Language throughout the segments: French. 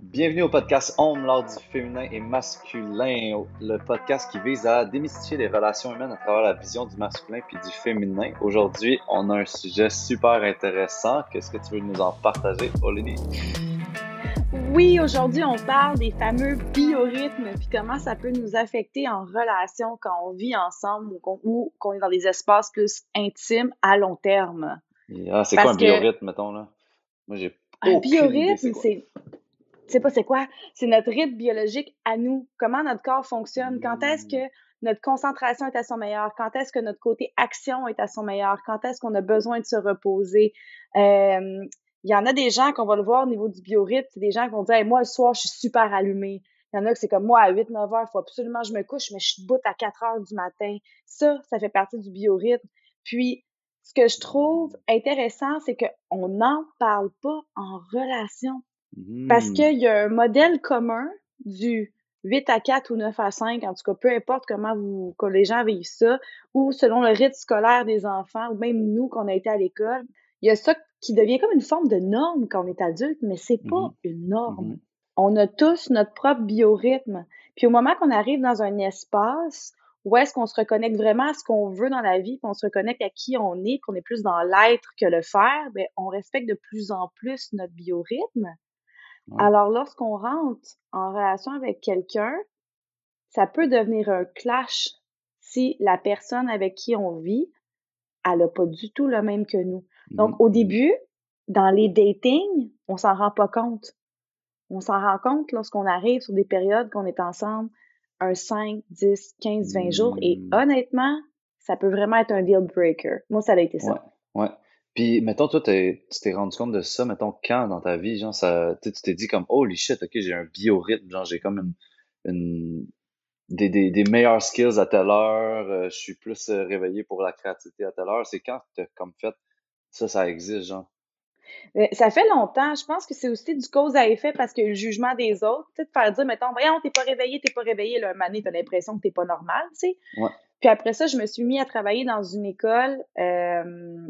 Bienvenue au podcast Homme, l'art du féminin et masculin, le podcast qui vise à démystifier les relations humaines à travers la vision du masculin puis du féminin. Aujourd'hui, on a un sujet super intéressant. Qu'est-ce que tu veux nous en partager, Olivia? Oui, aujourd'hui, on parle des fameux biorhythmes puis comment ça peut nous affecter en relation quand on vit ensemble ou qu'on est dans des espaces plus intimes à long terme. Ah, c'est quoi un biorhythme, mettons, là? Moi, j'ai Un biorhythme, c'est sais pas c'est quoi, c'est notre rythme biologique à nous, comment notre corps fonctionne, quand est-ce que notre concentration est à son meilleur, quand est-ce que notre côté action est à son meilleur, quand est-ce qu'on a besoin de se reposer. il y en a des gens qu'on va le voir au niveau du biorhythme, c'est des gens qui vont dire moi le soir je suis super allumé. Il y en a que c'est comme moi à 8 9 heures, il faut absolument que je me couche mais je suis debout à 4 heures du matin. Ça, ça fait partie du biorhythme. Puis ce que je trouve intéressant, c'est qu'on n'en parle pas en relation. Parce mmh. qu'il y a un modèle commun du 8 à 4 ou 9 à 5, en tout cas, peu importe comment vous, que les gens vivent ça, ou selon le rythme scolaire des enfants, ou même nous, qu'on a été à l'école, il y a ça qui devient comme une forme de norme quand on est adulte, mais c'est pas mmh une norme. Mmh on a tous notre propre biorhythme. Puis au moment qu'on arrive dans un espace où est-ce qu'on se reconnecte vraiment à ce qu'on veut dans la vie, qu'on se reconnecte à qui on est, qu'on est plus dans l'être que le faire, bien, on respecte de plus en plus notre biorhythme. Alors, lorsqu'on rentre en relation avec quelqu'un, ça peut devenir un clash si la personne avec qui on vit, elle n'a pas du tout le même que nous. Donc, au début, dans les datings, on s'en rend pas compte. On s'en rend compte lorsqu'on arrive sur des périodes qu'on est ensemble, un 5, 10, 15, 20 jours. Et mmh. honnêtement, ça peut vraiment être un deal breaker. Moi, ça a été ça. Ouais, ouais. Puis, mettons, toi, tu t'es rendu compte de ça, mettons, quand dans ta vie, genre, ça, tu t'es dit comme, holy shit, ok, j'ai un biorhythme, genre, j'ai comme une, des, des, des meilleurs skills à telle heure, euh, je suis plus euh, réveillé pour la créativité à telle heure. C'est quand tu comme fait, ça, ça existe, genre? ça fait longtemps. Je pense que c'est aussi du cause à effet parce que le jugement des autres, tu sais, de faire dire, mettons, voyons, t'es pas réveillé, t'es pas réveillé, là, un t'as l'impression que t'es pas normal, tu sais. Ouais. Puis après ça, je me suis mis à travailler dans une école euh,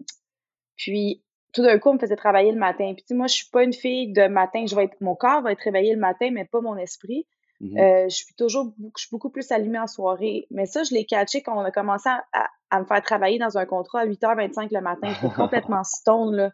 puis tout d'un coup, on me faisait travailler le matin. Puis moi, je suis pas une fille de matin. Je vais être, mon corps va être réveillé le matin, mais pas mon esprit. Mmh euh, je suis toujours je suis beaucoup plus allumée en soirée. Mais ça, je l'ai catché quand on a commencé à, me faire travailler dans un contrat à 8h25 le matin. J'étais complètement stone, là.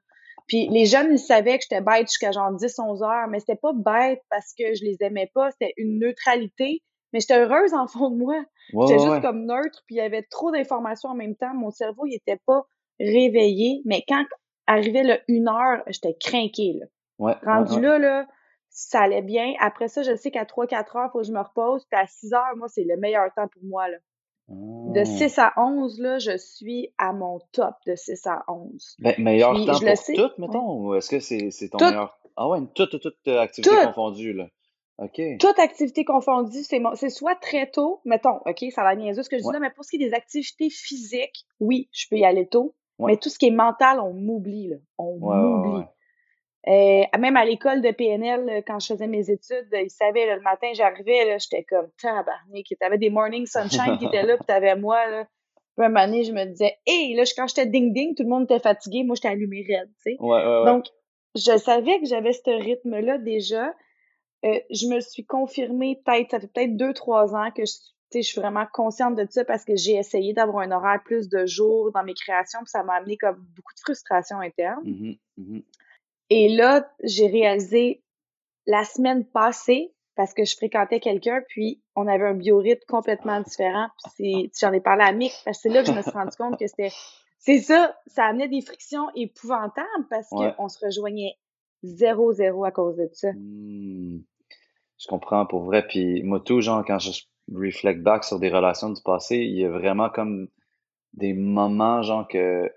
Puis les jeunes, ils savaient que j'étais bête jusqu'à genre 10, 11 heures, mais c'était pas bête parce que je les aimais pas. C'était une neutralité. Mais j'étais heureuse en fond de moi. j'étais juste comme neutre, puis il y avait trop d'informations en même temps. Mon cerveau, il était pas réveillée, mais quand arrivait le une heure, j'étais craquée, là. Ouais, Rendu là, là, ça allait bien. Après ça, je sais qu'à 3-4 heures, il faut que je me repose. Puis à 6 heures, moi, c'est le meilleur temps pour moi, là. De 6 à 11, là, je suis à mon top de 6 à 11. Ben, meilleur temps pour sais, tout, mettons? Ou est-ce que c'est ton meilleur... Ah ouais, toute, toute, toute activité confondue, là. OK. Toute activité confondue, c'est soit très tôt, mettons, OK, ça va niaiser ce que je dis là, mais pour ce qui est des activités physiques, oui, je peux y aller tôt. Mais tout ce qui est mental, on m'oublie, là. On m'oublie. Euh, même à l'école de PNL, quand je faisais mes études, ils savaient, le matin, j'arrivais, j'étais comme tabarnak. T'avais des morning sunshine qui étaient là, puis t'avais moi, là. Puis un moment je me disais, hey, là, quand j'étais ding-ding, tout le monde était fatigué, moi, j'étais allumée raide, tu sais. Donc, je savais que j'avais ce rythme-là déjà. Euh, je me suis confirmée peut-être, ça fait peut-être deux, trois ans que je je suis vraiment consciente de ça parce que j'ai essayé d'avoir un horaire plus de jours dans mes créations, puis ça m'a amené comme beaucoup de frustration interne. Mmh mmh Et là, j'ai réalisé la semaine passée, parce que je fréquentais quelqu'un, puis on avait un biorhythme complètement différent, puis j'en ai parlé à Mick, parce que c'est là que je me suis rendu compte que c'était... C'est ça, ça amenait des frictions épouvantables parce qu'on se rejoignait zéro, zéro à cause de ça. Mmh. Je comprends pour vrai. Puis moi, tout, genre, quand je reflect back sur des relations du passé, il y a vraiment comme des moments, genre, que,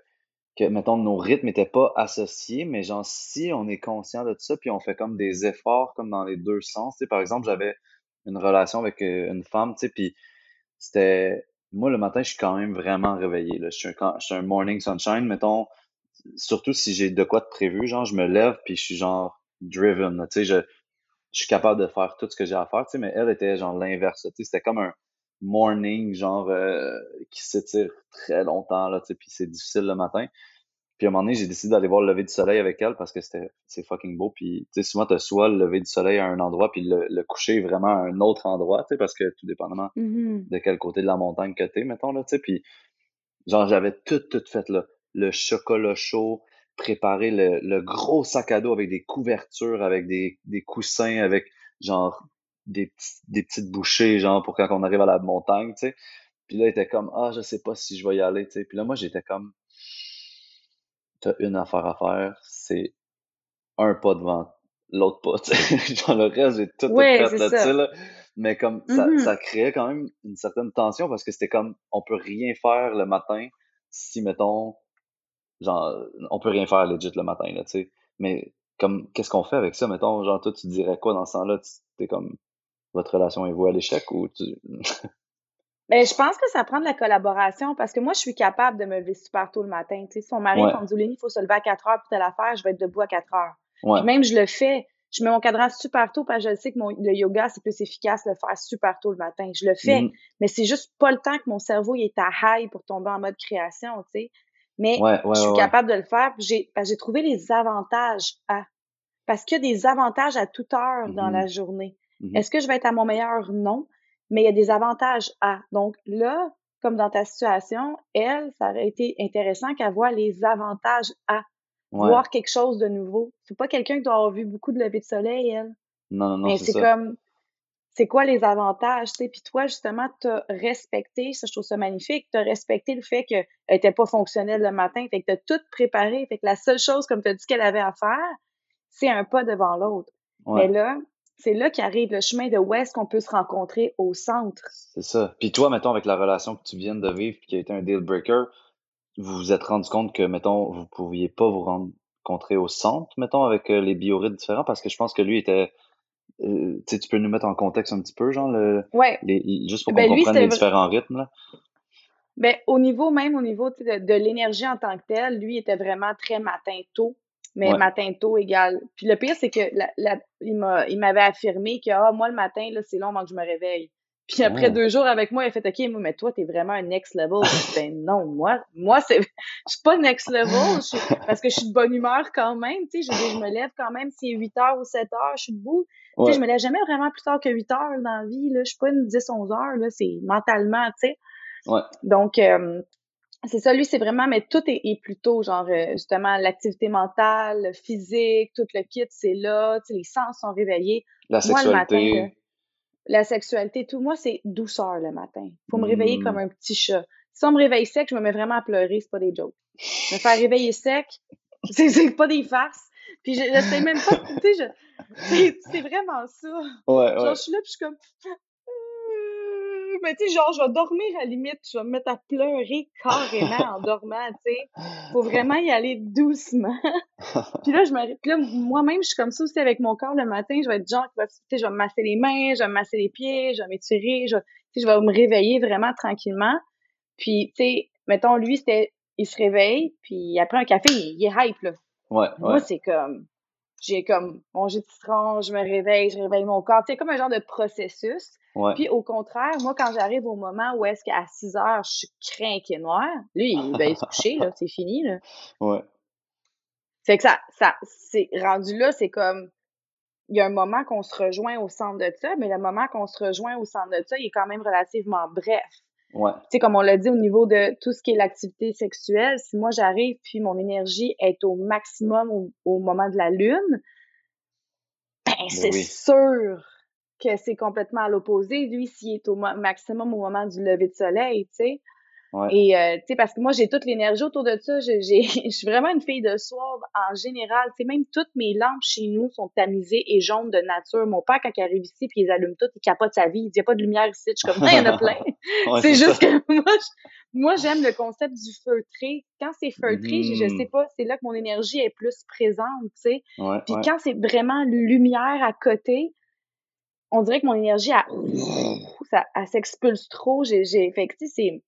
que mettons, nos rythmes n'étaient pas associés, mais genre, si on est conscient de tout ça, puis on fait comme des efforts, comme dans les deux sens, tu sais, par exemple, j'avais une relation avec euh, une femme, tu sais, puis c'était, moi, le matin, je suis quand même vraiment réveillé, là. Je suis un, je suis un morning sunshine, mettons, surtout si j'ai de quoi de prévu, genre, je me lève, puis je suis genre driven, tu sais, je, je suis capable de faire tout ce que j'ai à faire, tu sais, mais elle était genre l'inverse, tu sais, c'était comme un morning, genre, euh, qui s'étire très longtemps, là, tu sais, puis c'est difficile le matin. Puis à un moment donné, j'ai décidé d'aller voir le lever du soleil avec elle parce que c'était c'est fucking beau. Puis tu sais, souvent, t'as soit le lever du soleil à un endroit, puis le, coucher vraiment à un autre endroit, tu sais, parce que tout dépendamment mm-hmm. de quel côté de la montagne que t'es, mettons, là, tu sais. Puis genre, j'avais tout, tout fait, là. Le chocolat chaud, préparer le, gros sac à dos avec des couvertures, avec des, des coussins, avec genre des, des petites bouchées, genre pour quand on arrive à la montagne, tu sais. Puis là, il était comme, ah, je sais pas si je vais y aller, tu sais. Puis là, moi, j'étais comme, t'as une affaire à faire, c'est un pas devant l'autre pas, tu sais. genre le reste, j'ai tout, fait là-dessus, là. Mais comme, ça, mm-hmm. ça créait quand même une certaine tension parce que c'était comme, on peut rien faire le matin si, mettons, genre, on peut rien faire legit le matin, là, tu sais. Mais comme, qu'est-ce qu'on fait avec ça, mettons, genre, toi, tu dirais quoi dans ce temps-là? T'es comme, votre relation est vouée à l'échec ou tu... Ben, je pense que ça prend de la collaboration parce que moi, je suis capable de me lever super tôt le matin. Tu sais, si mon mari me dit, il faut se lever à 4 heures pour telle affaire, je vais être debout à 4 heures. Puis même, je le fais. Je mets mon cadran super tôt parce que je sais que mon, le yoga, c'est plus efficace de le faire super tôt le matin. Je le fais. Mm-hmm. Mais c'est juste pas le temps que mon cerveau il est à high pour tomber en mode création, tu sais. Mais je suis capable de le faire. J'ai trouvé les avantages à. Parce qu'il y a des avantages à toute heure dans mm-hmm. la journée. Mm-hmm. Est-ce que je vais être à mon meilleur? Non. Mais il y a des avantages à. Donc là, comme dans ta situation, elle, ça aurait été intéressant qu'elle voit les avantages à. Voir quelque chose de nouveau. C'est pas quelqu'un qui doit avoir vu beaucoup de lever de soleil, elle. Non, non, non. Mais c'est comme c'est quoi les avantages, tu sais? Puis toi, justement, tu as respecté, ça, je trouve ça magnifique, tu as respecté le fait qu'elle n'était pas fonctionnelle le matin, fait que tu as tout préparé, fait que la seule chose, comme tu as dit qu'elle avait à faire, c'est un pas devant l'autre. Mais là, c'est là qu'arrive le chemin de où est-ce qu'on peut se rencontrer au centre. C'est ça. Puis toi, mettons, avec la relation que tu viens de vivre, qui a été un deal breaker, vous vous êtes rendu compte que, mettons, vous pouviez pas vous rencontrer au centre, mettons, avec euh, les biorhythmes différents, parce que je pense que lui était euh, tu peux nous mettre en contexte un petit peu, genre, le, juste pour ben, qu'on comprenne les différents rythmes, là? Ben, au niveau, même au niveau de, l'énergie en tant que telle, lui était vraiment très matin tôt, mais matin tôt égal. Puis le pire, c'est que la, il m'avait affirmé que ah, moi, le matin, c'est long avant que je me réveille. Puis après oh. deux jours avec moi, il a fait OK, mais toi, t'es vraiment un next level. ben non, moi, moi, c'est. Je suis pas next level parce que je suis de bonne humeur quand même. Tu sais, je, je me lève quand même s'il est 8 heures ou 7 heures, je suis debout. Tu sais, je me lève jamais vraiment plus tard que 8 heures dans la vie. Là. Je suis pas une 10-11 heures, là. C'est mentalement, tu sais. Ouais. Donc, euh, c'est ça, lui, c'est vraiment, mais tout est, plutôt, genre, euh, justement, l'activité mentale, le physique, tout le kit, c'est là, tu sais, les sens sont réveillés. La sexualité. Moi, le matin, la sexualité, tout, moi, c'est douceur le matin. Faut me réveiller comme hmm. un petit chat. Si on me réveille sec, je me mets vraiment à pleurer, c'est pas des jokes. Me faire réveiller sec, c'est pas des farces. Puis je, sais même pas, tu sais, c'est vraiment ça. Ouais, genre, je suis là, puis je suis comme, mais tu sais, genre, je vais dormir à la limite, je vais me mettre à pleurer carrément en dormant, tu sais. Faut vraiment y aller doucement. puis là, je me, puis là, moi-même, je suis comme ça aussi avec mon corps le matin. Je vais être genre, tu sais, je vais me masser les mains, je vais me masser les pieds, je vais m'étirer, je, je vais me réveiller vraiment tranquillement. Puis, tu sais, mettons, lui, c'était, il se réveille, puis après un café, il, est hype, là. Ouais, Moi, c'est comme, j'ai comme mangé de citron, je me réveille, je réveille mon corps. C'est comme un genre de processus. Puis au contraire, moi, quand j'arrive au moment où est-ce qu'à 6 heures, je suis crinqué noir, lui, il va se coucher, là, c'est fini, là. Ouais. Fait que ça, ça, c'est rendu là, c'est comme, il y a un moment qu'on se rejoint au centre de ça, mais le moment qu'on se rejoint au centre de ça, il est quand même relativement bref. Ouais. Tu sais, comme on l'a dit au niveau de tout ce qui est l'activité sexuelle, si moi j'arrive puis mon énergie est au maximum au, moment de la lune, ben, ben c'est sûr que c'est complètement à l'opposé. Lui, s'il est au maximum au moment du lever de soleil, tu sais. Et, euh, tu sais, parce que moi, j'ai toute l'énergie autour de ça. Je suis vraiment une fille de soir en général. Tu sais, même toutes mes lampes chez nous sont tamisées et jaunes de nature. Mon père, quand il arrive ici puis il les allume toutes, il capote sa vie. Il dit, n'y a pas de lumière ici. Je suis comme, il y en a plein. c'est juste que moi, moi, j'aime le concept du feutré. Quand c'est feutré, je, je, sais pas, c'est là que mon énergie est plus présente, tu sais. puis quand c'est vraiment lumière à côté, on dirait que mon énergie, ça, elle s'expulse trop. J'ai, fait que, c'est,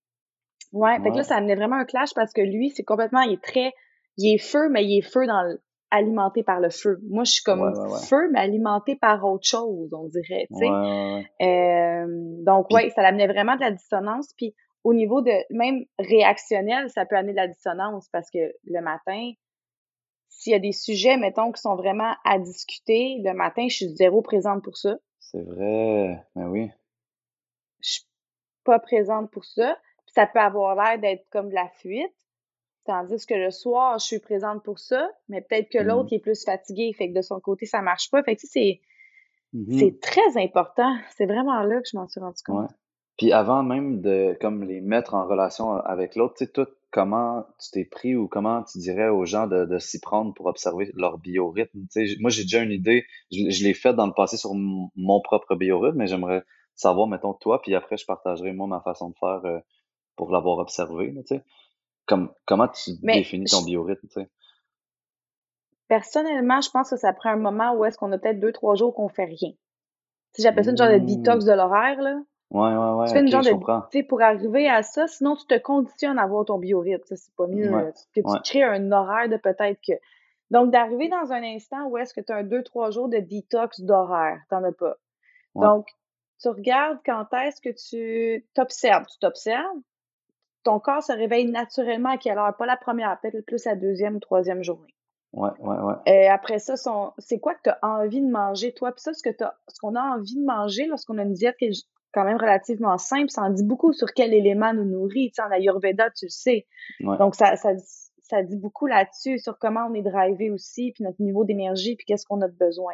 ouais, fait que là, ça amenait vraiment un clash parce que lui, c'est complètement, il est très, il est feu, mais il est feu dans alimenté par le feu. Moi, je suis comme feu, mais alimenté par autre chose, on dirait, tu sais. Euh, donc, ouais, ça l'amenait vraiment de la dissonance. Puis, au niveau de même réactionnel, ça peut amener de la dissonance parce que le matin, s'il y a des sujets, mettons, qui sont vraiment à discuter, le matin, je suis zéro présente pour ça. C'est vrai, mais oui. Je suis pas présente pour ça. Ça peut avoir l'air d'être comme de la fuite. Tandis que le soir, je suis présente pour ça, mais peut-être que l'autre mmh. est plus fatigué, fait que de son côté, ça marche pas. Fait que c'est, mmh c'est très important. C'est vraiment là que je m'en suis rendu compte. Puis avant même de comme les mettre en relation avec l'autre, tu sais, toi, comment tu t'es pris ou comment tu dirais aux gens de, de s'y prendre pour observer leur biorhythme? Tu sais, moi, j'ai déjà une idée, je, l'ai fait dans le passé sur mon propre biorhythme, mais j'aimerais savoir, mettons, toi, puis après, je partagerai, moi, ma façon de faire euh, pour l'avoir observé, tu sais. Comme, comment tu définis ton biorhythme, tu sais? Personnellement, je pense que ça prend un moment où est-ce qu'on a peut-être deux, trois jours qu'on fait rien. Si j'appelle ça une genre de détox mmh. de l'horaire, là. Ouais, ouais, ouais. Tu fais une genre de, tu sais, pour arriver à ça, sinon tu te conditionnes à avoir ton biorhythme. Ça, c'est pas mieux. Que tu crées un horaire de peut-être que. Donc, d'arriver dans un instant où est-ce que tu as un deux, trois jours de détox d'horaire. T'en as pas. Donc, tu regardes quand est-ce que tu t'observes. Tu t'observes. Ton corps se réveille naturellement à quelle heure? Pas la première, peut-être plus la deuxième ou troisième journée. Ouais, ouais, ouais. Et après ça, c'est quoi que tu as envie de manger, toi? Puis ça, ce que ce qu'on a envie de manger lorsqu'on a une diète qui est quand même relativement simple, ça en dit beaucoup sur quel élément nous nourrit. Tu sais, en Ayurveda, tu le sais. Donc, ça, ça, ça dit beaucoup là-dessus, sur comment on est drivé aussi, puis notre niveau d'énergie, puis qu'est-ce qu'on a de besoin.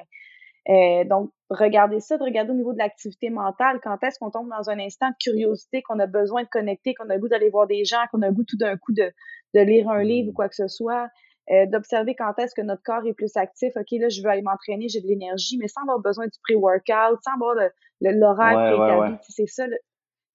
Euh, donc, regardez ça, de regarder au niveau de l'activité mentale, quand est-ce qu'on tombe dans un instant de curiosité, qu'on a besoin de connecter, qu'on a le goût d'aller voir des gens, qu'on a le goût tout d'un coup de, de lire un livre ou mmh. quoi que ce soit, euh, d'observer quand est-ce que notre corps est plus actif. OK, là, je veux aller m'entraîner, j'ai de l'énergie, mais sans avoir besoin du pré-workout, sans avoir l'horaire le, C'est ça,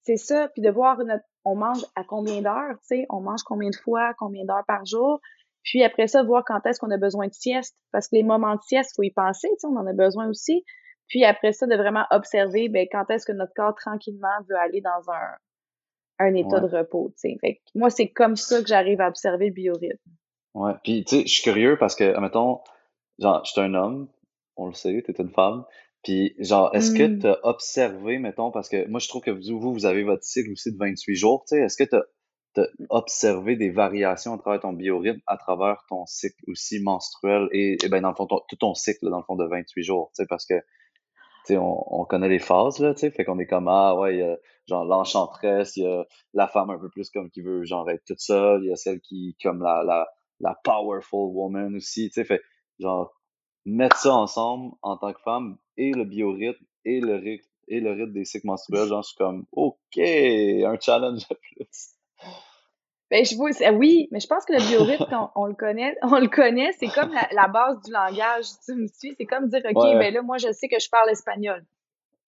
c'est ça. Puis de voir notre, on mange à combien d'heures, tu sais, on mange combien de fois, combien d'heures par jour. Puis après ça, voir quand est-ce qu'on a besoin de sieste. Parce que les moments de sieste, faut y penser, tu sais, on en a besoin aussi. Puis après ça, de vraiment observer, ben, quand est-ce que notre corps tranquillement veut aller dans un, un état de repos, tu sais. Fait que moi, c'est comme ça que j'arrive à observer le biorhythme. Ouais. Puis, tu sais, je suis curieux parce que, mettons, genre, je suis un homme, on le sait, tu es une femme. Puis, genre, est-ce que mmh. tu as observé, mettons, parce que moi, je trouve que vous, vous, vous avez votre cycle aussi de 28 jours, tu sais, est-ce que tu as observer des variations à travers ton biorhythme, à travers ton cycle aussi menstruel et, ben dans le fond, tout ton cycle, dans le fond, de 28 jours, parce que, on, on, connaît les phases, là, fait qu'on est comme, ah, ouais, il y a, genre, l'enchantresse, il y a la femme un peu plus comme qui veut, genre, être toute seule, il y a celle qui, comme la, la, la powerful woman aussi, tu fait, genre, mettre ça ensemble en tant que femme et le biorhythme et le rythme et le rythme des cycles menstruels, genre, je suis comme, OK, un challenge de plus. Ben, je vois, oui, mais je pense que le biorhythme, on, le connaît, on le connaît, c'est comme la, base du langage. Tu me suis, c'est comme dire, OK, ben là, moi, je sais que je parle espagnol.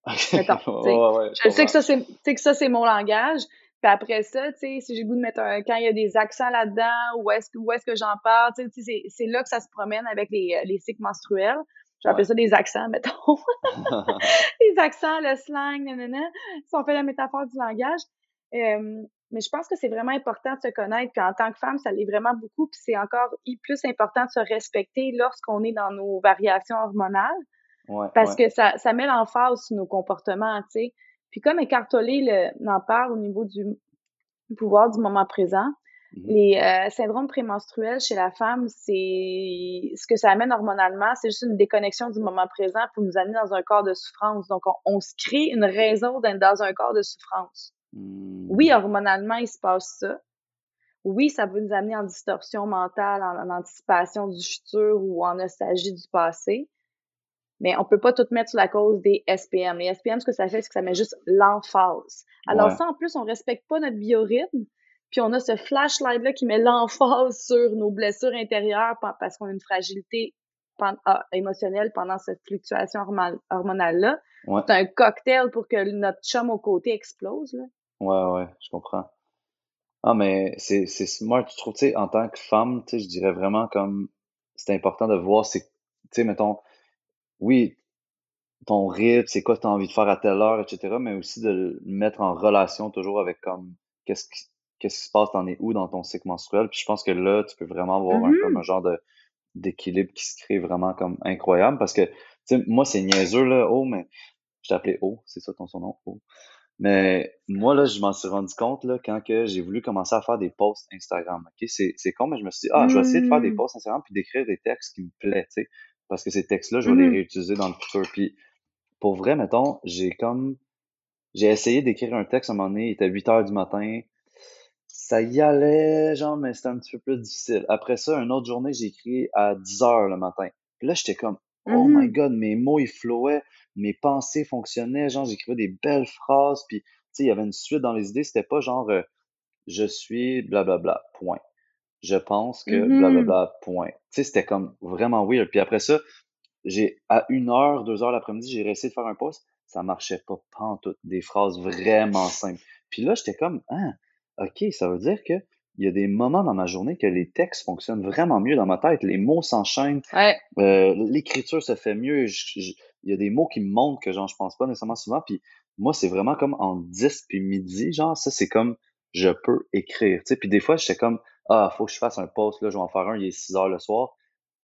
Attends, je sais que ça, c'est, que ça, c'est mon langage. Puis après ça, tu sais, si j'ai le goût de mettre un, quand il y a des accents là-dedans, où est-ce, où est-ce que j'en parle, tu sais, c'est, c'est là que ça se promène avec les, les cycles menstruels. J'appelle ça des accents, mettons. les accents, le slang, nanana. Si on fait la métaphore du langage. Euh, mais je pense que c'est vraiment important de se connaître. Puis en tant que femme, ça l'est vraiment beaucoup. Puis c'est encore plus important de se respecter lorsqu'on est dans nos variations hormonales. Ouais, parce que ça, ça met l'emphase sur nos comportements, tu sais. Puis comme Écartolé en parle au niveau du pouvoir du moment présent, mm-hmm. les euh, syndromes prémenstruels chez la femme, c'est ce que ça amène hormonalement, c'est juste une déconnexion du moment présent pour nous amener dans un corps de souffrance. Donc, on, on se crée une raison d'être dans un corps de souffrance. Oui, mmh. hormonalement, il se passe ça. Oui, ça peut nous amener en distorsion mentale, en, anticipation du futur ou en nostalgie du passé. Mais on peut pas tout mettre sur la cause des SPM. Les SPM, ce que ça fait, c'est que ça met juste l'emphase. Alors ça, en plus, on respecte pas notre biorhythme. Puis on a ce flashlight-là qui met l'emphase sur nos blessures intérieures parce qu'on a une fragilité ah, émotionnelle pendant cette fluctuation hormonale-là. C'est un cocktail pour que notre chum au côté explose. Là. Ouais, ouais, je comprends. Ah, mais c'est, c'est smart, je trouve, tu sais, en tant que femme, tu sais, je dirais vraiment comme c'est important de voir, c'est, tu sais, mettons, oui, ton rythme, c'est quoi tu as envie de faire à telle heure, etc., mais aussi de le mettre en relation toujours avec comme qu'est-ce qui, qu'est-ce qui se passe, t'en es où dans ton cycle menstruel? Puis je pense que là, tu peux vraiment avoir un, comme un mm-hmm. genre de d'équilibre qui se crée vraiment comme incroyable parce que, tu sais, moi, c'est niaiseux, là, oh, mais je t'appelais O, c'est ça ton son nom, O. Mais moi, là, je m'en suis rendu compte là, quand que j'ai voulu commencer à faire des posts Instagram. ok? C'est, c'est con, mais je me suis dit, ah, je vais essayer de faire des mmh. posts Instagram puis d'écrire des textes qui me plaisent, tu sais. Parce que ces textes-là, je vais les mmh réutiliser dans le futur. Puis pour vrai, mettons, j'ai comme j'ai essayé d'écrire un texte à un moment donné, il était 8 heures du matin. Ça y allait, genre, mais c'était un petit peu plus difficile. Après ça, une autre journée, j'ai écrit à 10 heures le matin. Puis là, j'étais comme, oh my mmh god, mes mots, ils flowaient, mes pensées fonctionnaient, genre, j'écrivais des belles phrases, puis, tu sais, il y avait une suite dans les idées, c'était pas genre, euh, je suis blablabla, point. Je pense que mmh blablabla, point. Tu sais, c'était comme vraiment weird. Puis après ça, j'ai, à une heure, deux heures l'après-midi, j'ai réussi de faire un post, ça marchait pas, pas tout, des phrases vraiment simples. Puis là, j'étais comme, ah, ok, ça veut dire que il y a des moments dans ma journée que les textes fonctionnent vraiment mieux dans ma tête. Les mots s'enchaînent. Euh, l'écriture se fait mieux. il y a des mots qui me montrent que genre, je pense pas nécessairement souvent. Puis moi, c'est vraiment comme en 10 puis midi, genre, ça, c'est comme je peux écrire. Tu sais, puis des fois, j'étais comme Ah, faut que je fasse un post, là, je vais en faire un, il est 6 heures le soir.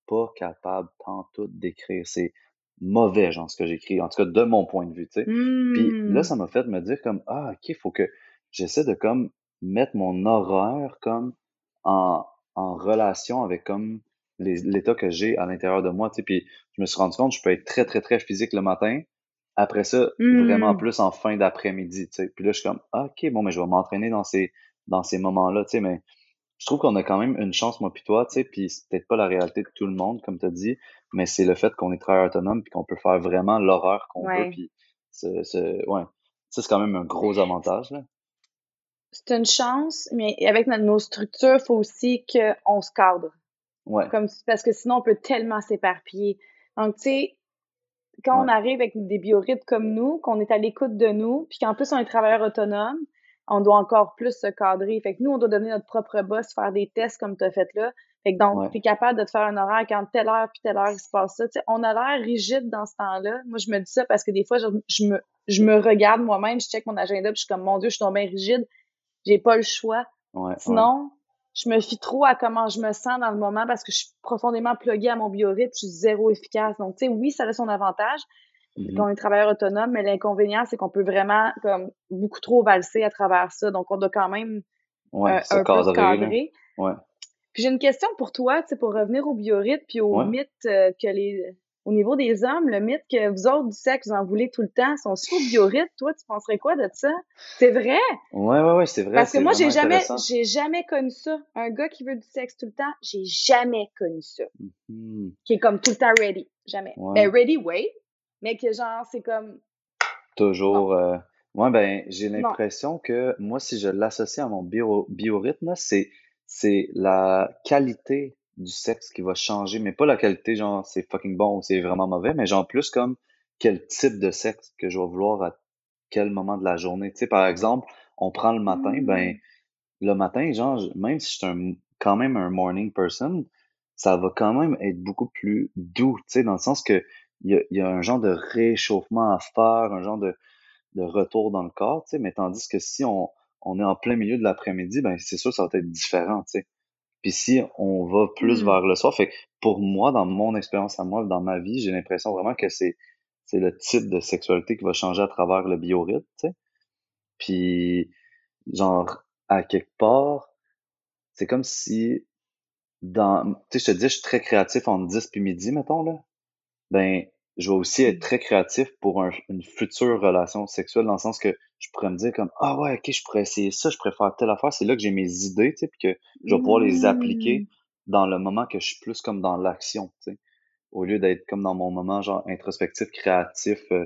Pas capable tant tout d'écrire. C'est mauvais, genre, ce que j'écris. En tout cas, de mon point de vue, tu sais. Puis là, mmh. ça m'a fait me dire comme Ah, ok, il faut que j'essaie de comme mettre mon horaire comme en, en relation avec comme l'état que j'ai à l'intérieur de moi, tu sais. Puis je me suis rendu compte, je peux être très, très, très physique le matin. Après ça, vraiment mmh. plus en fin d'après-midi, tu sais. Puis là, je suis comme, OK, bon, mais je vais m'entraîner dans ces, dans ces moments-là, tu sais. Mais je trouve qu'on a quand même une chance, moi puis toi, tu sais. Puis c'est peut-être pas la réalité de tout le monde, comme tu as dit, mais c'est le fait qu'on est très autonome puis qu'on peut faire vraiment l'horreur qu'on veut. Puis, c'est, ouais. Ça, c'est quand même un gros avantage, là c'est une chance, mais avec nos structures, il faut aussi qu'on se cadre. Ouais. Comme, parce que sinon, on peut tellement s'éparpiller. Donc, tu sais, quand on arrive avec des biorhythmes comme nous, qu'on est à l'écoute de nous, puis qu'en plus, on est travailleur autonome, on doit encore plus se cadrer. Fait que nous, on doit donner notre propre boss, faire des tests comme tu as fait là. Fait que donc, tu es capable de te faire un horaire quand telle heure puis telle heure il se passe ça. sais, on a l'air rigide dans ce temps-là. Moi, je me dis ça parce que des fois, je, je me, je me regarde moi-même, je check mon agenda puis je suis comme, mon Dieu, je suis tombée rigide j'ai pas le choix. Sinon, je me fie trop à comment je me sens dans le moment parce que je suis profondément pluguée à mon biorhythme, je suis zéro efficace. Donc, tu sais, oui, ça a son avantage. Mm On est travailleur autonome, mais l'inconvénient, c'est qu'on peut vraiment comme beaucoup trop valser à travers ça. Donc, on doit quand même ouais, euh, un peu cadrer. Ouais. Puis j'ai une question pour toi, tu sais, pour revenir au biorhythme puis au mythe euh, que les au niveau des hommes, le mythe que vous autres du sexe, vous en voulez tout le temps, sont sous biorhythme, toi, tu penserais quoi de ça? C'est vrai? Ouais, ouais, ouais, c'est vrai. Parce que moi, j'ai jamais, j'ai jamais connu ça. Un gars qui veut du sexe tout le temps, j'ai jamais connu ça. Mm-hmm. Qui est comme tout le temps ready. Jamais. Ben, ready, wait. Mais que genre, c'est comme. Toujours. Euh... Ouais, ben, j'ai l'impression que moi, si je l'associe à mon bio biorhythme, c'est, c'est la qualité du sexe qui va changer, mais pas la qualité, genre c'est fucking bon ou c'est vraiment mauvais, mais genre plus comme quel type de sexe que je vais vouloir à quel moment de la journée. Tu sais, par exemple, on prend le matin, ben mmh. le matin, genre, même si je suis un, quand même un morning person, ça va quand même être beaucoup plus doux, tu sais, dans le sens que il y a, y a, un genre de réchauffement à faire, un genre de, de retour dans le corps, tu sais, mais tandis que si on, on est en plein milieu de l'après-midi, ben c'est sûr ça va être différent, tu sais. Puis si on va plus mmh. vers le soir, fait pour moi, dans mon expérience à moi, dans ma vie, j'ai l'impression vraiment que c'est c'est le type de sexualité qui va changer à travers le biorhythme, tu sais. Puis genre à quelque part, c'est comme si dans tu sais je te dis je suis très créatif entre 10 puis midi mettons là. Ben je vais aussi être très créatif pour une future relation sexuelle, dans le sens que je pourrais me dire comme Ah ouais, ok, je pourrais essayer ça, je pourrais faire telle affaire. C'est là que j'ai mes idées, tu sais, puis que je vais pouvoir les appliquer mmh. dans le moment que je suis plus comme dans l'action, tu sais, au lieu d'être comme dans mon moment genre introspectif, créatif, euh,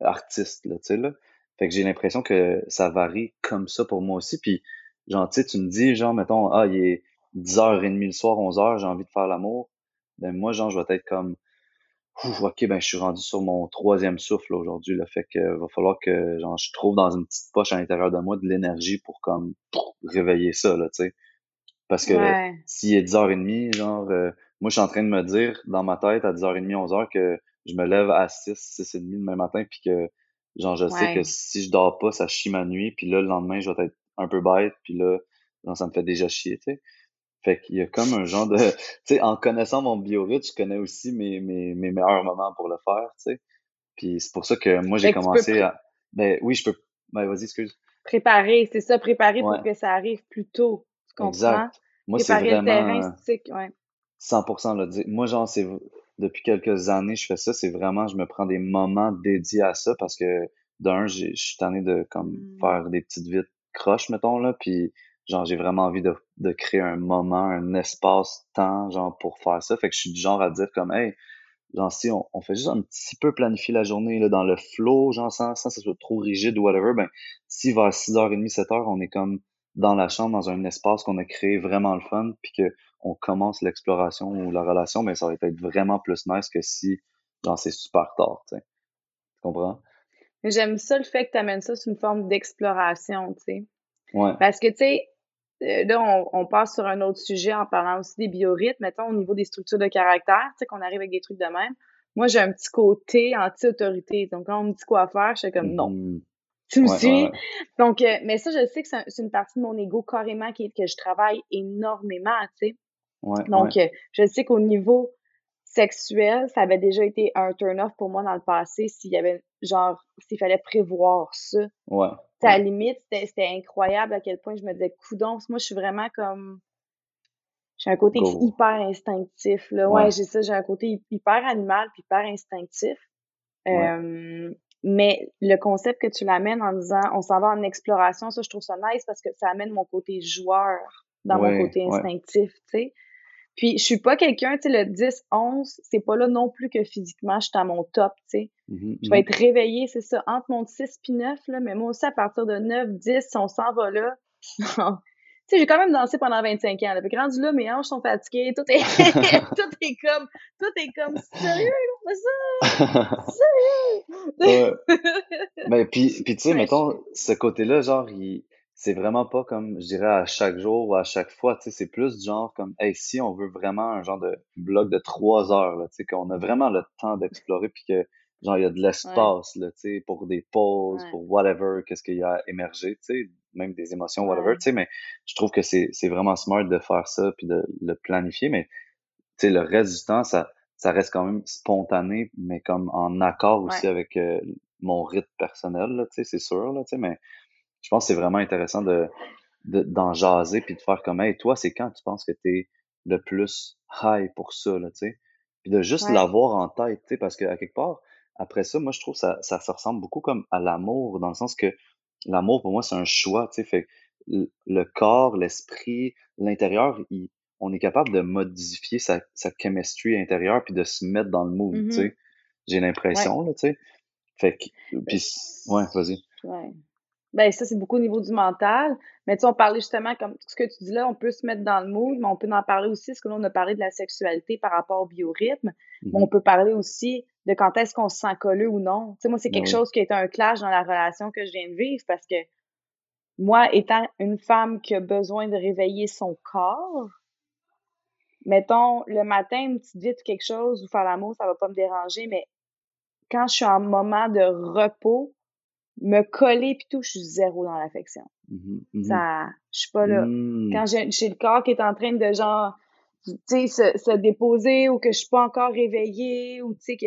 artiste, là, tu sais, là. Fait que j'ai l'impression que ça varie comme ça pour moi aussi. Puis, genre, tu sais, tu me dis, genre, mettons, ah, il est 10h30 le soir, 11h, j'ai envie de faire l'amour. Ben, moi, genre, je vais être comme, ok, ben je suis rendu sur mon troisième souffle aujourd'hui. Là, fait que va falloir que genre, je trouve dans une petite poche à l'intérieur de moi de l'énergie pour comme réveiller ça, là, tu sais. Parce que s'il est 10h30, genre, euh, moi je suis en train de me dire dans ma tête à 10h30, 11h que je me lève à 6, 6h30 demain matin, puis que genre je sais que si je dors pas, ça chie ma nuit, puis là le lendemain je vais être un peu bête, puis là, genre, ça me fait déjà chier, tu sais. Fait qu'il y a comme un genre de... Tu sais, en connaissant mon biorhythme, je connais aussi mes, mes, mes meilleurs moments pour le faire, tu sais. Puis c'est pour ça que moi, j'ai commencé à... Ben oui, je peux... Ben, vas-y, excuse. Préparer, c'est ça, préparer pour que ça arrive plus tôt. Tu comprends? Exact. Moi, c'est vraiment... le terrain, ouais. 100% là. Moi, genre, c'est depuis quelques années, je fais ça. C'est vraiment, je me prends des moments dédiés à ça parce que d'un, je suis tanné de comme mmh. faire des petites vites croches, mettons, là. Puis, genre, j'ai vraiment envie de, créer un moment, un espace-temps, genre, pour faire ça. Fait que je suis du genre à dire comme, hey, genre, si on, fait juste un petit peu planifier la journée, là, dans le flow, genre, sans, sans que ce soit trop rigide ou whatever, ben, si vers 6h30, 7h, on est comme dans la chambre, dans un espace qu'on a créé vraiment le fun, puis que on commence l'exploration ou la relation, mais ça va être vraiment plus nice que si, genre, c'est super tard. Tu comprends? J'aime ça le fait que tu amènes ça sous une forme d'exploration, tu sais. Ouais. Parce que, tu sais, euh, là, on, on, passe sur un autre sujet en parlant aussi des biorhythmes, mettons, au niveau des structures de caractère, tu sais, qu'on arrive avec des trucs de même. Moi, j'ai un petit côté anti-autorité. Donc, quand on me dit quoi faire, je suis comme non. Mm-hmm. Tu me suis? Donc, euh, mais ça, je sais que c'est une partie de mon ego carrément qui, que je travaille énormément, tu sais. Donc, euh, je sais qu'au niveau sexuel, ça avait déjà été un turn-off pour moi dans le passé s'il y avait, genre, s'il fallait prévoir ça. À la limite, c'était incroyable à quel point je me disais, coudons, moi, je suis vraiment comme. J'ai un côté hyper instinctif, là. Ouais, j'ai ça, j'ai un côté hyper animal puis hyper instinctif. mais le concept que tu l'amènes en disant, on s'en va en exploration, ça, je trouve ça nice parce que ça amène mon côté joueur dans mon côté instinctif, tu sais. Puis je suis pas quelqu'un, tu sais, le 10, 11, c'est pas là non plus que physiquement je suis à mon top, tu sais. Mmh je vais mmh être réveillée, c'est ça, entre mon 6 puis 9, là, mais moi aussi à partir de 9, 10, si on s'en va là. tu sais, j'ai quand même dansé pendant 25 ans. Là. Fait rendu là, mes hanches sont fatiguées, tout est, tout est comme, tout est comme, sérieux, c'est ça? Sérieux? Mais puis, puis tu sais, mettons, ce côté-là, genre, il c'est vraiment pas comme, je dirais, à chaque jour ou à chaque fois, tu sais, c'est plus du genre comme, hey, si on veut vraiment un genre de bloc de trois heures, là, tu sais, qu'on a vraiment le temps d'explorer puis que, genre, il y a de l'espace, là, tu sais, pour des pauses, pour whatever, qu'est-ce qu'il y a émergé, tu sais, même des émotions, whatever, tu sais, mais je trouve que c'est, c'est vraiment smart de faire ça puis de le planifier, mais, tu sais, le reste du temps, ça, ça reste quand même spontané, mais comme en accord aussi avec euh, mon rythme personnel, là, tu sais, c'est sûr, là, tu sais, mais je pense que c'est vraiment intéressant de d'en jaser puis de faire comme hey toi c'est quand tu penses que tu es le plus high pour ça là tu sais? Puis de juste l'avoir en tête tu sais parce que à quelque part après ça moi je trouve ça ça se ressemble beaucoup comme à l'amour dans le sens que l'amour pour moi c'est un choix tu sais fait le corps l'esprit l'intérieur on est capable de modifier sa, sa chemistry intérieure puis de se mettre dans le mood tu mm-hmm. sais? J'ai l'impression là tu sais? Fait que puis ouais vas-y. ouais ben ça, c'est beaucoup au niveau du mental. Mais tu sais, on parlait justement, comme ce que tu dis là, on peut se mettre dans le mood, mais on peut en parler aussi, parce que là, on a parlé de la sexualité par rapport au biorhythme. Mais on mmh peut parler aussi de quand est-ce qu'on se sent collé ou non. Tu sais, moi, c'est quelque chose qui a été un clash dans la relation que je viens de vivre, parce que moi, étant une femme qui a besoin de réveiller son corps, mettons, le matin, une petite vite quelque chose, ou faire l'amour, ça va pas me déranger, mais quand je suis en moment de repos, me coller puis tout, je suis zéro dans l'affection. Mmh mmh ça, je suis pas là. Mmh. Quand j'ai le corps qui est en train de genre, tu sais, se, se, déposer ou que je suis pas encore réveillée ou tu sais que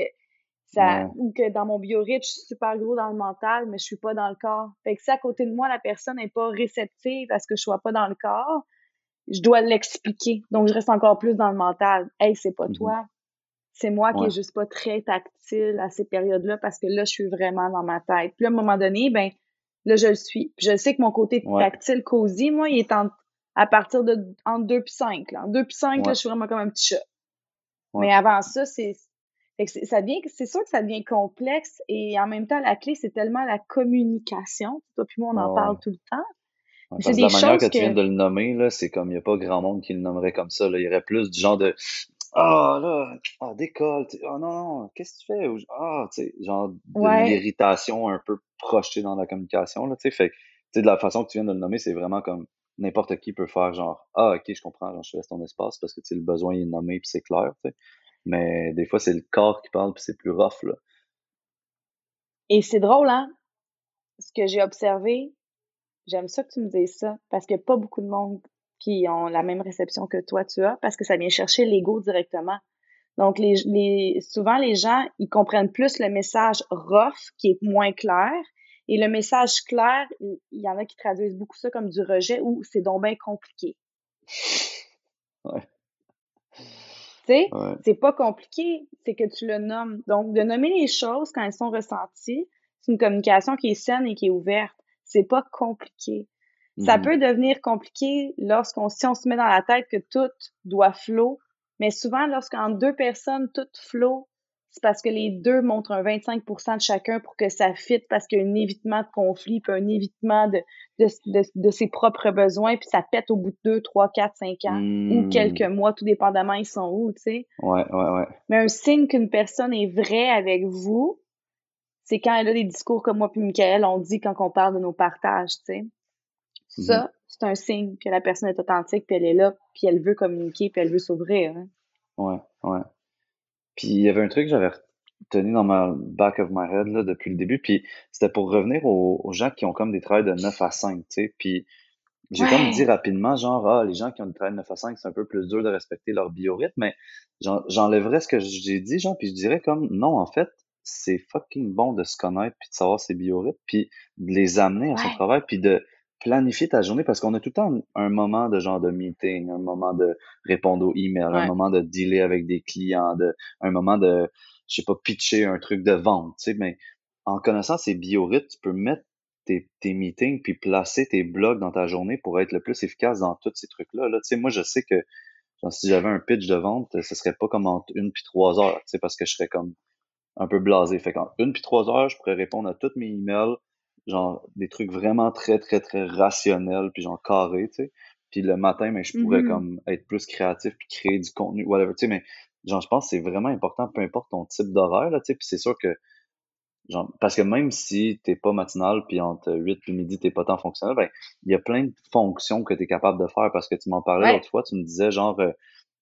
ça, ou que dans mon biorhythme, je suis super gros dans le mental, mais je suis pas dans le corps. Fait que si à côté de moi, la personne n'est pas réceptive à ce que je sois pas dans le corps, je dois l'expliquer. Donc, je reste encore plus dans le mental. Hey, c'est pas toi. C'est moi qui est juste pas très tactile à ces périodes-là parce que là, je suis vraiment dans ma tête. Puis à un moment donné, ben là, je le suis. Puis je sais que mon côté tactile, cosy, moi, il est à partir de entre 2 puis 5. Là. En 2 puis 5, là, je suis vraiment comme un petit chat. Mais avant ça, c'est ça devient c'est sûr que ça devient complexe et en même temps la clé c'est tellement la communication toi puis moi on en parle tout le temps c'est la manière que, tu viens de le nommer là c'est comme il n'y a pas grand monde qui le nommerait comme ça là. il y aurait plus du genre de ah là, ah, décolle, ah non, non, qu'est-ce que tu fais? Ah, tu sais, genre de l'irritation un peu projetée dans la communication, là, tu sais, fait tu sais, de la façon que tu viens de le nommer, c'est vraiment comme n'importe qui peut faire genre, ah, ok, je comprends, genre, je te laisse ton espace parce que, tu sais, le besoin est nommé puis c'est clair, tu sais. Mais des fois, c'est le corps qui parle puis c'est plus rough, là. Et c'est drôle, hein? Ce que j'ai observé, j'aime ça que tu me dises ça, parce que pas beaucoup de monde qui ont la même réception que toi tu as parce que ça vient chercher l'ego directement. Donc, les, les, souvent, les gens, ils comprennent plus le message rough qui est moins clair Et le message clair, il y en a qui traduisent beaucoup ça comme du rejet ou c'est donc bien compliqué. Ouais. Tu sais, c'est pas compliqué, c'est que tu le nommes. Donc, de nommer les choses quand elles sont ressenties, c'est une communication qui est saine et qui est ouverte. C'est pas compliqué. Ça mm-hmm. peut devenir compliqué lorsqu'on, si on se met dans la tête que tout doit flot, mais souvent, lorsqu'en deux personnes, tout flot, c'est parce que les deux montrent un 25% de chacun pour que ça fitte, parce qu'il y a un évitement de conflit, puis un évitement de, de, ses propres besoins, puis ça pète au bout de deux, trois, quatre, cinq ans, ou quelques mois, tout dépendamment ils sont où, tu sais. Ouais, ouais, ouais. Mais un signe qu'une personne est vraie avec vous, c'est quand elle a des discours comme moi puis Michael, on dit quand on parle de nos partages, tu sais. Ça, mhm. c'est un signe que la personne est authentique, puis elle est là, puis elle veut communiquer, puis elle veut s'ouvrir. Hein. Ouais, ouais. Puis il y avait un truc que j'avais tenu dans ma back of my head là, depuis le début, puis c'était pour revenir aux, gens qui ont comme des travails de 9 à 5, tu sais, puis j'ai comme dit rapidement, genre, ah, les gens qui ont des travails de 9 à 5, c'est un peu plus dur de respecter leur biorhythme, mais j'enlèverais ce que j'ai dit, genre, puis je dirais comme, non, en fait, c'est fucking bon de se connaître, puis de savoir ses biorhythmes, puis de les amener à son travail, puis de planifier ta journée? Parce qu'on a tout le temps un, moment de genre de meeting, un moment de répondre aux emails, un moment de dealer avec des clients, de, un moment de, je sais pas, pitcher un truc de vente, tu sais, mais en connaissant ces biorhythmes, tu peux mettre tes, tes meetings puis placer tes blogs dans ta journée pour être le plus efficace dans tous ces trucs-là. Là. Tu sais, moi, je sais que genre, si j'avais un pitch de vente, ce serait pas comme entre une puis trois heures, tu sais, parce que je serais comme un peu blasé. Fait qu'en une puis trois heures, je pourrais répondre à tous mes emails, genre des trucs vraiment très, très, très rationnels, puis genre carrés, tu sais. Puis le matin, mais je pourrais mm-hmm. comme être plus créatif puis créer du contenu, whatever, tu sais, mais genre, je pense que c'est vraiment important, peu importe ton type d'horaire, là, tu sais, puis c'est sûr que, genre, parce que même si t'es pas matinal, puis entre 8 et midi, t'es pas tant fonctionnel, ben, il y a plein de fonctions que tu es capable de faire, parce que tu m'en parlais l'autre fois, tu me disais, genre, euh,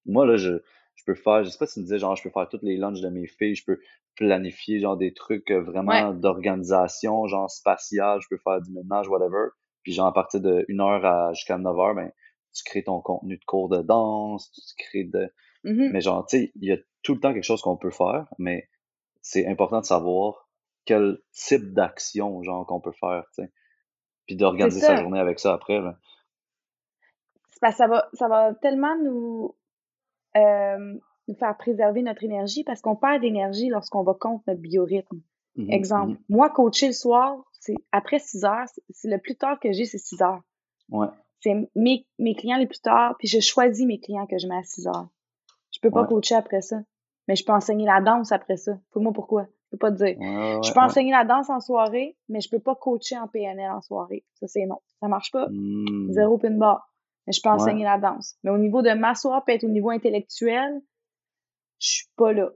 moi, là, je, je peux faire, je sais pas si tu me disais, genre, je peux faire toutes les lunchs de mes filles, je peux planifier, genre, des trucs euh, vraiment d'organisation, genre, spatial, je peux faire du ménage, whatever. Puis, genre, à partir de 1 heure à, jusqu'à 9 heures, ben, tu crées ton contenu de cours de danse, tu crées de... Mm-hmm. Mais genre, tu sais, il y a tout le temps quelque chose qu'on peut faire, mais c'est important de savoir quel type d'action, genre, qu'on peut faire, tu sais. Puis d'organiser sa journée avec ça après, là. Que ça va, ça va tellement nous euh, nous faire préserver notre énergie parce qu'on perd d'énergie lorsqu'on va contre notre biorhythme. Mmh Exemple, mmh moi, coacher le soir, c'est après 6 heures, c'est le plus tard que j'ai, c'est 6 heures. Ouais. C'est mes, mes clients les plus tard, puis je choisis mes clients que je mets à 6 heures. Je peux pas coacher après ça, mais je peux enseigner la danse après ça. Pour moi, pourquoi? Je peux pas te dire. je peux enseigner la danse en soirée, mais je peux pas coacher en PNL en soirée. Ça, c'est non. Ça marche pas. Mmh. Zéro pin bar mais je peux enseigner la danse. Mais au niveau de m'asseoir, peut-être au niveau intellectuel, je suis pas là.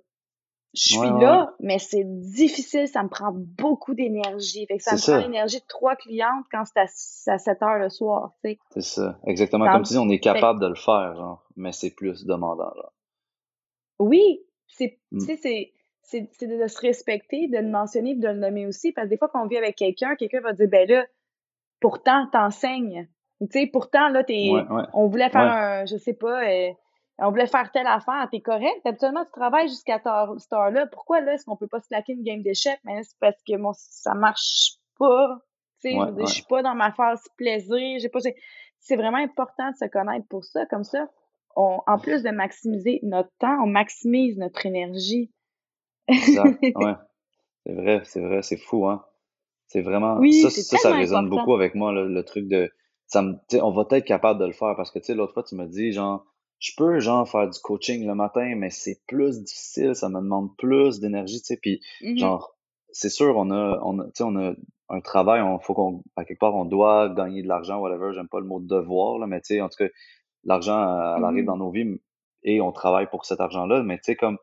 Je suis là, mais c'est difficile, ça me prend beaucoup d'énergie. Fait que ça me prend l'énergie de trois clientes quand c'est à, 7 heures le soir, tu sais. C'est ça. Exactement. Comme tu dis, on est capable de le faire, genre, mais c'est plus demandant, là. Oui, c'est, tu mm. sais, c'est, c'est de se respecter, de le mentionner et de le nommer aussi. Parce que des fois qu'on vit avec quelqu'un, quelqu'un va dire, ben là, pourtant, t'enseignes. Tu sais, pourtant, là, t'es, on voulait faire un, je sais pas, euh, on voulait faire telle affaire, t'es correct. Habituellement, tu travailles jusqu'à cette heure-là. Pourquoi, là, est-ce qu'on peut pas se claquer une game d'échecs? Mais c'est parce que, bon, ça marche pas. Tu sais, je suis pas dans ma phase plaisir. J'ai pas, c'est vraiment important de se connaître pour ça. Comme ça, on, en plus de maximiser notre temps, on maximise notre énergie. ouais. C'est vrai, c'est vrai, c'est fou, hein. C'est vraiment, oui, ça, ça, ça, résonne beaucoup avec moi, le truc de, ça me, on va être capable de le faire parce que, tu sais, l'autre fois, tu m'as dit, genre, je peux, genre, faire du coaching le matin, mais c'est plus difficile, ça me demande plus d'énergie, tu sais, puis, mmh genre, c'est sûr, on a, on a, on a un travail, on faut qu'on, à quelque part, on doit gagner de l'argent, whatever, j'aime pas le mot devoir, là, mais tu sais, en tout cas, l'argent, elle, arrive mmh dans nos vies et on travaille pour cet argent-là, mais tu sais, comme,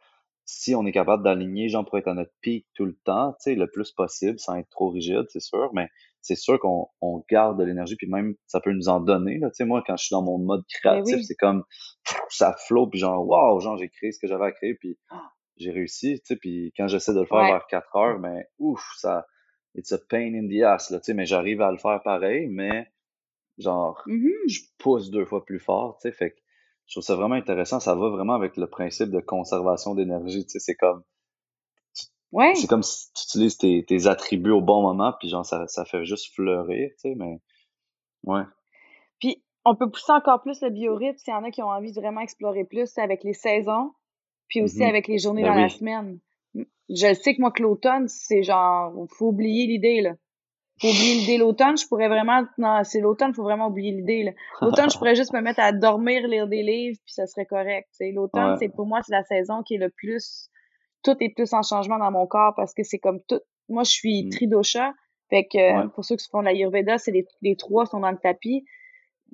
si on est capable d'aligner, genre, pour être à notre pic tout le temps, tu sais, le plus possible, sans être trop rigide, c'est sûr, mais c'est sûr qu'on on garde de l'énergie, puis même, ça peut nous en donner, là, tu sais, moi, quand je suis dans mon mode ben créatif, c'est comme, ça flotte, puis genre, waouh, genre, j'ai créé ce que j'avais à créer, puis j'ai réussi, tu sais, puis quand j'essaie de le faire vers 4 heures, mais ben, ouf, ça, it's a pain in the ass, là, tu sais, mais j'arrive à le faire pareil, mais, genre, mmh je pousse deux fois plus fort, tu sais, fait que, je trouve ça vraiment intéressant. Ça va vraiment avec le principe de conservation d'énergie. Tu sais, c'est comme, Ouais. C'est comme si tu utilises tes, tes attributs au bon moment, puis genre, ça, ça fait juste fleurir, tu sais, mais ouais. Puis, on peut pousser encore plus le biorhythme s'il y en a qui ont envie de vraiment explorer plus avec les saisons, puis aussi Mhm. avec les journées Ben dans la semaine. Je sais que moi, que l'automne, c'est genre, faut oublier l'idée, là. Faut oublier l'idée l'automne, je pourrais vraiment, non, c'est l'automne, faut vraiment oublier l'idée, là. L'automne, je pourrais juste me mettre à dormir, lire des livres, puis ça serait correct. L'automne, Ouais. c'est, pour moi, c'est la saison qui est le plus, tout est plus en changement dans mon corps parce que c'est comme tout, moi, je suis Mm. tridosha, fait que, Ouais. pour ceux qui font de l'Ayurveda, c'est les, les trois sont dans le tapis.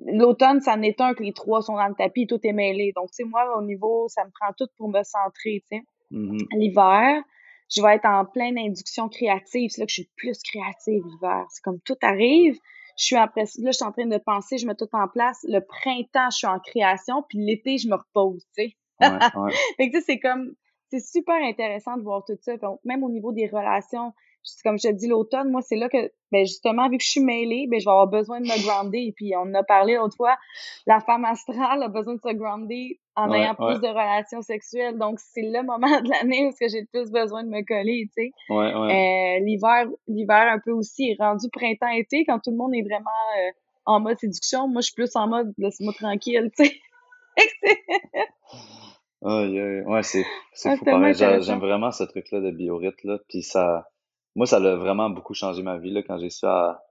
L'automne, ça en est un que les trois sont dans le tapis, tout est mêlé. Donc, tu sais, moi, au niveau, ça me prend tout pour me centrer, tu sais. Mhm. L'hiver, je vais être en pleine induction créative. C'est là que je suis plus créative l'hiver. C'est comme tout arrive. Je suis après, là, je suis en train de penser, je mets tout en place. Le printemps, je suis en création, puis l'été, je me repose, tu sais. Ouais, ouais. Fait que, tu sais, c'est comme, c'est super intéressant de voir tout ça. Même au niveau des relations, comme je te dis, l'automne, moi, c'est là que, ben, justement, vu que je suis mêlée, ben, je vais avoir besoin de me grounder. Et puis, on en a parlé l'autre fois, la femme astrale a besoin de se grounder en Ouais, ayant plus de relations sexuelles. Donc, c'est le moment de l'année où j'ai le plus besoin de me coller, tu sais. Ouais. Euh, l'hiver, l'hiver un peu aussi est rendu printemps-été quand tout le monde est vraiment euh, en mode séduction. Moi, je suis plus en mode laisse-moi tranquille, tu sais. Aïe. Ouais, c'est, c'est Ah, fou. J'aime vraiment ce truc-là de biorhythme, là. Puis ça, moi, ça a vraiment beaucoup changé ma vie, là, quand j'ai su à,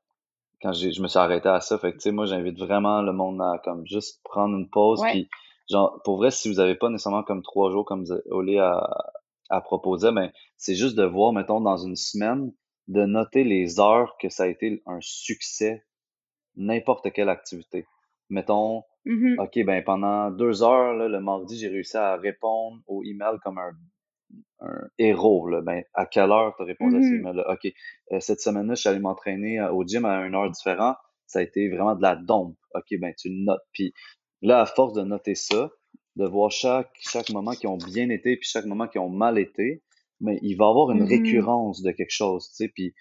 quand je me suis arrêté à ça. Fait que, tu sais, moi, j'invite vraiment le monde à, comme, juste prendre une pause. Ouais. Puis, genre, pour vrai, si vous avez pas nécessairement comme trois jours, comme Olé a, a proposé, ben, c'est juste de voir, mettons, dans une semaine, de noter les heures que ça a été un succès, n'importe quelle activité. Mettons, Mhm. OK, ben pendant deux heures, là, le mardi, j'ai réussi à répondre aux emails comme un, un héros. Là. Ben, à quelle heure tu as répondu à ces Mhm. emails-là? OK, euh, cette semaine-là, je suis allé m'entraîner euh, au gym à une heure différente. Ça a été vraiment de la dompe. OK, ben tu le notes. Puis là, à force de noter ça, de voir chaque, chaque moment qui ont bien été puis chaque moment qui ont mal été, mais il va y avoir une Mhm. récurrence de quelque chose, tu sais. Puis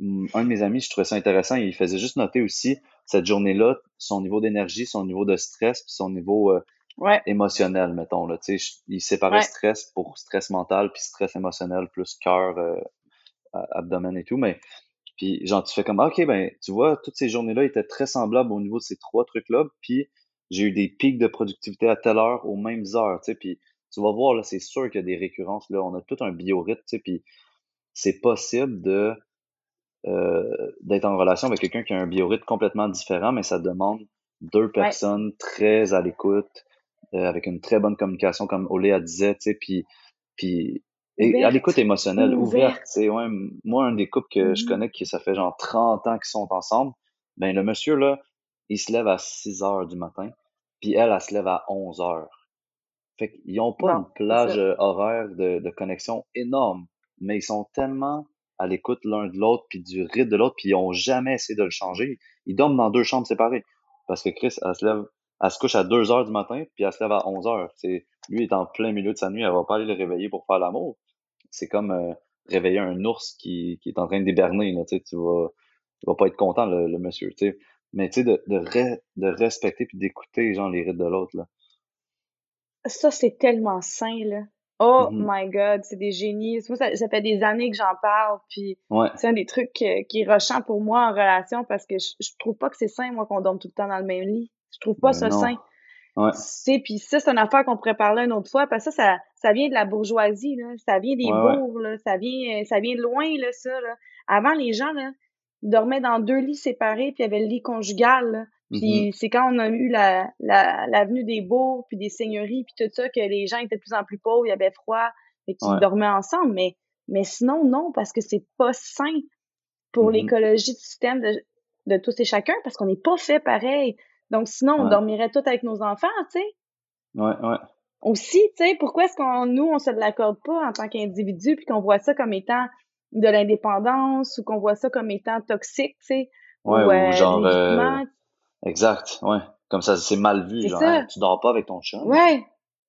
hum, un de mes amis, je trouvais ça intéressant, il faisait juste noter aussi cette journée-là, son niveau d'énergie, son niveau de stress, puis son niveau euh, Ouais. émotionnel, mettons. Là, tu sais, je- il séparait Ouais. stress pour stress mental, puis stress émotionnel, plus cœur, euh, abdomen et tout. Mais puis genre, tu fais comme, Ah, OK, ben, tu vois, toutes ces journées-là étaient très semblables au niveau de ces trois trucs-là. Puis j'ai eu des pics de productivité à telle heure aux mêmes heures, tu sais. Puis tu vas voir, là, c'est sûr qu'il y a des récurrences. Là, on a tout un biorhythme, tu sais. Puis c'est possible de euh, d'être en relation avec quelqu'un qui a un biorhythme complètement différent, mais ça demande deux Ouais. personnes très à l'écoute, euh, avec une très bonne communication, comme Oléa disait, tu sais, puis, puis et à l'écoute émotionnelle, ouverte, Ouverte. tu sais, ouais, moi, un des couples que je Mhm. connais qui, ça fait genre 30 ans qu'ils sont ensemble, ben, le monsieur, là, il se lève à 6 heures du matin, puis elle, elle se lève à 11 heures. Fait qu'ils ont pas une plage euh, horaire de, de connexion énorme, mais ils sont tellement à l'écoute l'un de l'autre, puis du rythme de l'autre, puis ils ont jamais essayé de le changer. Ils dorment dans deux chambres séparées. Parce que Chris, elle se lève, elle se couche à 2 heures du matin, puis elle se lève à 11 heures. C'est, lui est en plein milieu de sa nuit, elle va pas aller le réveiller pour faire l'amour. C'est comme euh, réveiller un ours qui, qui est en train d'hiberner, là, tu vas, pas être content, le, le monsieur. Mais tu sais, de, de, re- de respecter puis d'écouter, genre, les rythmes de l'autre, là. Ça, c'est tellement sain, là. Oh Mhm. my God, c'est des génies. Moi, ça, ça fait des années que j'en parle, puis Ouais, c'est un des trucs qui est rushant pour moi en relation parce que je, je trouve pas que c'est sain, moi, qu'on dorme tout le temps dans le même lit. Je trouve pas ben ça non. sain. Ouais, Tu sais, puis ça, c'est une affaire qu'on pourrait parler une autre fois, parce que ça, ça, ça vient de la bourgeoisie, là. Ça vient des ouais, ouais. bourgs, là. Ça vient, euh, ça vient de loin, là, ça, là. Avant, les gens, là, dormaient dans deux lits séparés, puis il y avait le lit conjugal, là. Puis c'est quand on a eu la, la, l'avenue des bourgs, puis des seigneuries, puis tout ça, que les gens étaient de plus en plus pauvres, il y avait froid, et qu'ils dormaient ensemble. Mais, mais sinon, non, parce que c'est pas sain pour Mhm. l'écologie du système de, de tous et chacun, parce qu'on n'est pas fait pareil. Donc sinon, on Ouais, dormirait tous avec nos enfants, tu sais. ouais, ouais. Aussi, tu sais, pourquoi est-ce qu'on nous, on se l'accorde pas en tant qu'individu, puis qu'on voit ça comme étant de l'indépendance ou qu'on voit ça comme étant toxique, tu sais, Ouais, ou ou euh, genre, euh, exact, ouais. Comme ça, c'est mal vu, genre, ça. Hey, tu dors pas avec ton chum. Ouais,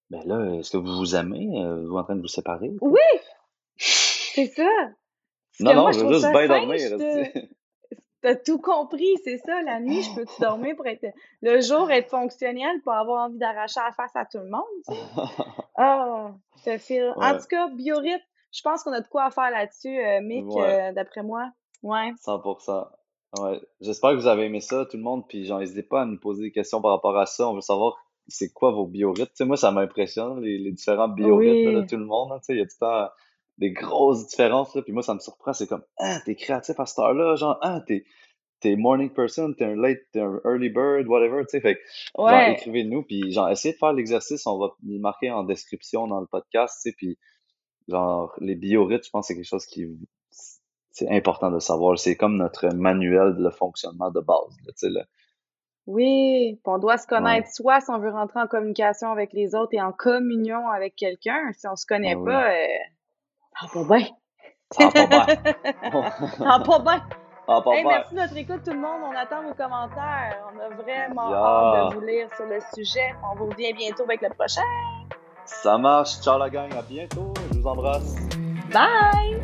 Ben là, est-ce que vous vous aimez? Euh, Vous êtes en train de vous séparer? oui, c'est ça. Non, non, moi, je veux juste bien dormir. T'as tout compris, c'est ça. La nuit, je peux-tu dormir pour être le jour être fonctionnel, pour avoir envie d'arracher la face à tout le monde, tu sais? Ah, je te file. En tout cas, biorhythme, je pense qu'on a de quoi faire là-dessus, euh, Mick, euh, d'après moi. Ouais. 100%. Ouais. J'espère que vous avez aimé ça, tout le monde. Puis, n'hésitez pas à nous poser des questions par rapport à ça. On veut savoir c'est quoi vos biorhythmes? Tu sais, moi, ça m'impressionne, les, les, différents biorhythmes de tout le monde. tu sais, il y a tout le temps des grosses différences. Là, puis moi, ça me surprend. C'est comme, ah, t'es créatif à cette heure-là. Genre, ah, t'es t'es morning person, t'es un late, t'es un early bird, whatever, tu sais. Fait genre, écrivez-nous, puis genre, essayez de faire l'exercice, on va le marquer en description dans le podcast, tu sais, puis genre, les biorhythmes, je pense que c'est quelque chose qui c'est important de savoir. C'est comme notre manuel de fonctionnement de base, tu sais, là. Oui, on doit se connaître soit si on veut rentrer en communication avec les autres et en communion avec quelqu'un. Si on se connaît ah pas, euh, ça va pas bien. Ça va pas bien. ça va pas bien. Ah, merci de notre écoute, tout le monde. On attend vos commentaires. On a vraiment hâte de vous lire sur le sujet. On vous revient bientôt avec le prochain. Ça marche. Ciao la gang. À bientôt. Je vous embrasse. Bye.